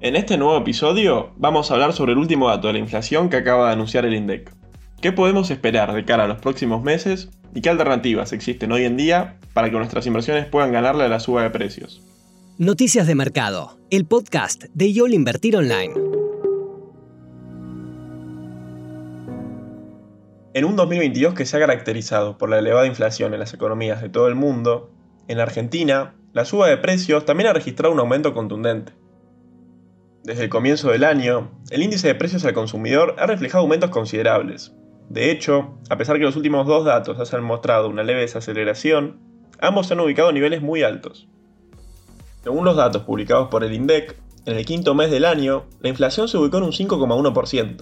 En este nuevo episodio vamos a hablar sobre el último dato de la inflación que acaba de anunciar el INDEC. ¿Qué podemos esperar de cara a los próximos meses y qué alternativas existen hoy en día para que nuestras inversiones puedan ganarle a la suba de precios? Noticias de Mercado, el podcast de YOL Invertir Online. En un 2022 que se ha caracterizado por la elevada inflación en las economías de todo el mundo, en Argentina, la suba de precios también ha registrado un aumento contundente. Desde el comienzo del año, el índice de precios al consumidor ha reflejado aumentos considerables. De hecho, a pesar que los últimos dos datos han mostrado una leve desaceleración, ambos se han ubicado a niveles muy altos. Según los datos publicados por el INDEC, en el quinto mes del año, la inflación se ubicó en un 5,1%.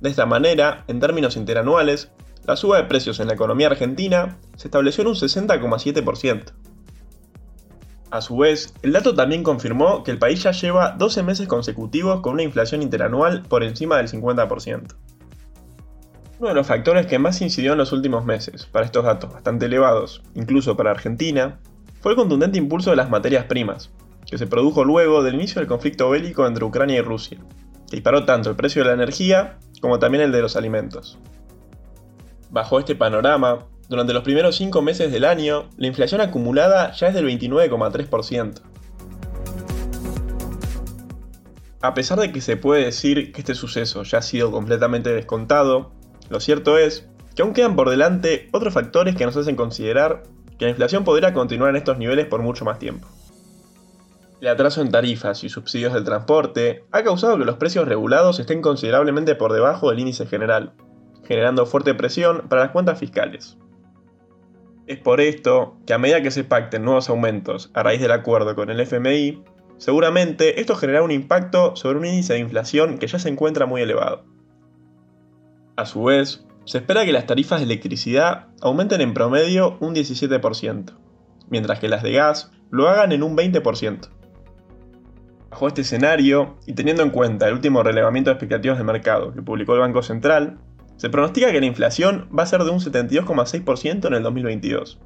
De esta manera, en términos interanuales, la suba de precios en la economía argentina se estableció en un 60,7%. A su vez, el dato también confirmó que el país ya lleva 12 meses consecutivos con una inflación interanual por encima del 50%. Uno de los factores que más incidió en los últimos meses, para estos datos bastante elevados, incluso para Argentina, fue el contundente impulso de las materias primas, que se produjo luego del inicio del conflicto bélico entre Ucrania y Rusia, que disparó tanto el precio de la energía como también el de los alimentos. Bajo este panorama, durante los primeros 5 meses del año, la inflación acumulada ya es del 29,3%. A pesar de que se puede decir que este suceso ya ha sido completamente descontado, lo cierto es que aún quedan por delante otros factores que nos hacen considerar que la inflación podría continuar en estos niveles por mucho más tiempo. El atraso en tarifas y subsidios del transporte ha causado que los precios regulados estén considerablemente por debajo del índice general, generando fuerte presión para las cuentas fiscales. Es por esto que a medida que se pacten nuevos aumentos a raíz del acuerdo con el FMI, seguramente esto generará un impacto sobre un índice de inflación que ya se encuentra muy elevado. A su vez, se espera que las tarifas de electricidad aumenten en promedio un 17%, mientras que las de gas lo hagan en un 20%. Bajo este escenario, y teniendo en cuenta el último relevamiento de expectativas de mercado que publicó el Banco Central, se pronostica que la inflación va a ser de un 72,6% en el 2022,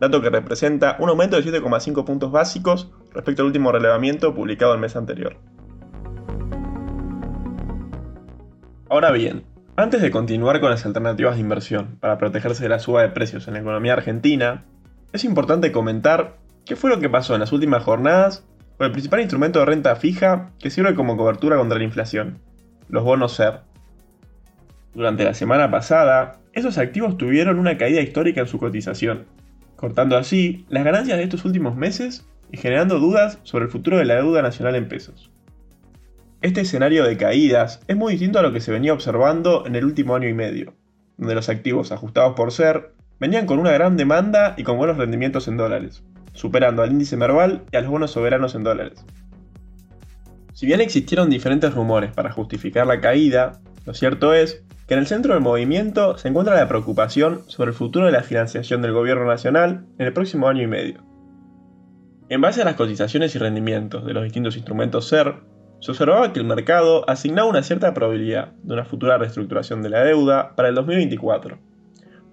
dato que representa un aumento de 7,5 puntos básicos respecto al último relevamiento publicado el mes anterior. Ahora bien, antes de continuar con las alternativas de inversión para protegerse de la suba de precios en la economía argentina, es importante comentar qué fue lo que pasó en las últimas jornadas con el principal instrumento de renta fija que sirve como cobertura contra la inflación, los bonos SER. Durante la semana pasada, esos activos tuvieron una caída histórica en su cotización, cortando así las ganancias de estos últimos meses y generando dudas sobre el futuro de la deuda nacional en pesos. Este escenario de caídas es muy distinto a lo que se venía observando en el último año y medio, donde los activos ajustados por ser venían con una gran demanda y con buenos rendimientos en dólares, superando al índice Merval y a los bonos soberanos en dólares. Si bien existieron diferentes rumores para justificar la caída, lo cierto es que en el centro del movimiento se encuentra la preocupación sobre el futuro de la financiación del gobierno nacional en el próximo año y medio. En base a las cotizaciones y rendimientos de los distintos instrumentos SER, se observaba que el mercado asignaba una cierta probabilidad de una futura reestructuración de la deuda para el 2024,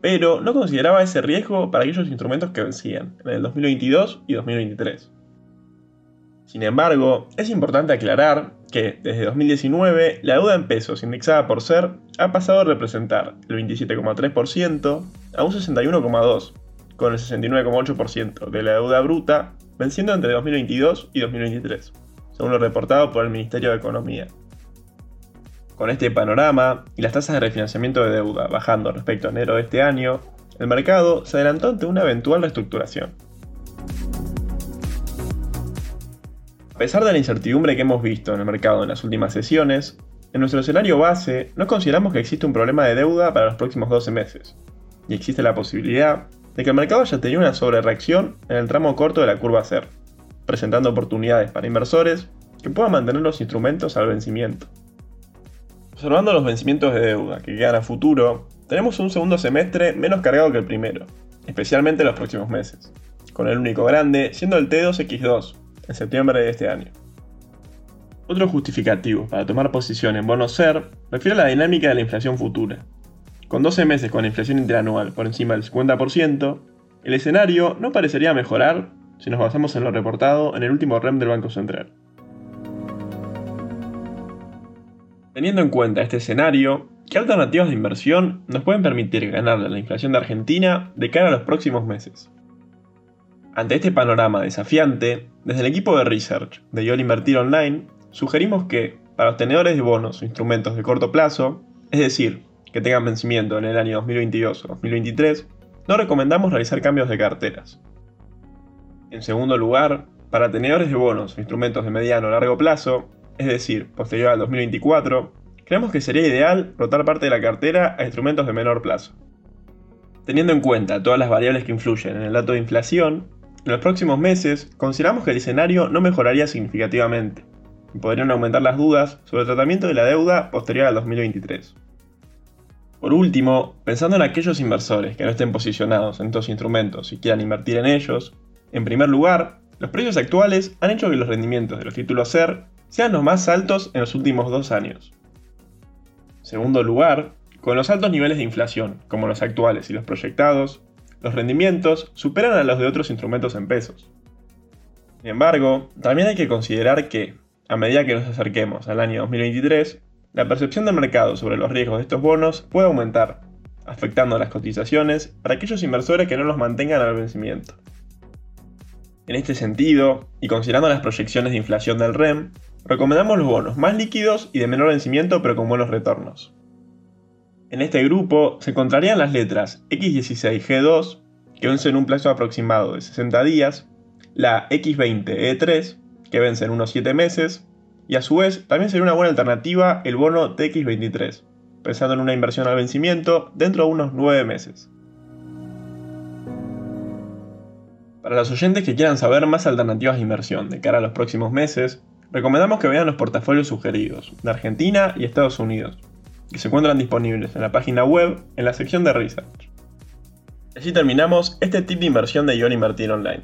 pero no consideraba ese riesgo para aquellos instrumentos que vencían en el 2022 y 2023. Sin embargo, es importante aclarar que desde 2019 la deuda en pesos indexada por SER ha pasado a representar el 27,3% a un 61,2%, con el 69,8% de la deuda bruta venciendo entre 2022 y 2023 según lo reportado por el Ministerio de Economía. Con este panorama y las tasas de refinanciamiento de deuda bajando respecto a enero de este año, el mercado se adelantó ante una eventual reestructuración. A pesar de la incertidumbre que hemos visto en el mercado en las últimas sesiones, en nuestro escenario base no consideramos que existe un problema de deuda para los próximos 12 meses, y existe la posibilidad de que el mercado haya tenido una sobrereacción en el tramo corto de la curva CER presentando oportunidades para inversores que puedan mantener los instrumentos al vencimiento. Observando los vencimientos de deuda que quedan a futuro, tenemos un segundo semestre menos cargado que el primero, especialmente en los próximos meses, con el único grande siendo el T2X2, en septiembre de este año. Otro justificativo para tomar posición en bonos SER refiere a la dinámica de la inflación futura. Con 12 meses con inflación interanual por encima del 50%, el escenario no parecería mejorar si nos basamos en lo reportado en el último REM del Banco Central. Teniendo en cuenta este escenario, ¿qué alternativas de inversión nos pueden permitir ganarle a la inflación de Argentina de cara a los próximos meses? Ante este panorama desafiante, desde el equipo de research de YOL Invertir Online, sugerimos que, para los tenedores de bonos o instrumentos de corto plazo, es decir, que tengan vencimiento en el año 2022 o 2023, no recomendamos realizar cambios de carteras. En segundo lugar, para tenedores de bonos o instrumentos de mediano o largo plazo, es decir, posterior al 2024, creemos que sería ideal rotar parte de la cartera a instrumentos de menor plazo. Teniendo en cuenta todas las variables que influyen en el dato de inflación, en los próximos meses consideramos que el escenario no mejoraría significativamente podrían aumentar las dudas sobre el tratamiento de la deuda posterior al 2023. Por último, pensando en aquellos inversores que no estén posicionados en estos instrumentos y quieran invertir en ellos, en primer lugar, los precios actuales han hecho que los rendimientos de los títulos SER sean los más altos en los últimos dos años. Segundo lugar, con los altos niveles de inflación, como los actuales y los proyectados, los rendimientos superan a los de otros instrumentos en pesos. Sin embargo, también hay que considerar que, a medida que nos acerquemos al año 2023, la percepción del mercado sobre los riesgos de estos bonos puede aumentar, afectando las cotizaciones para aquellos inversores que no los mantengan al vencimiento. En este sentido, y considerando las proyecciones de inflación del REM, recomendamos los bonos más líquidos y de menor vencimiento pero con buenos retornos. En este grupo se encontrarían las letras X16G2, que vence en un plazo aproximado de 60 días, la X20E3, que vence en unos 7 meses, y a su vez también sería una buena alternativa el bono TX23, pensando en una inversión al vencimiento dentro de unos 9 meses. Para los oyentes que quieran saber más alternativas de inversión de cara a los próximos meses, recomendamos que vean los portafolios sugeridos de Argentina y Estados Unidos, que se encuentran disponibles en la página web en la sección de Research. Así terminamos este tip de inversión de Ion Invertir Online.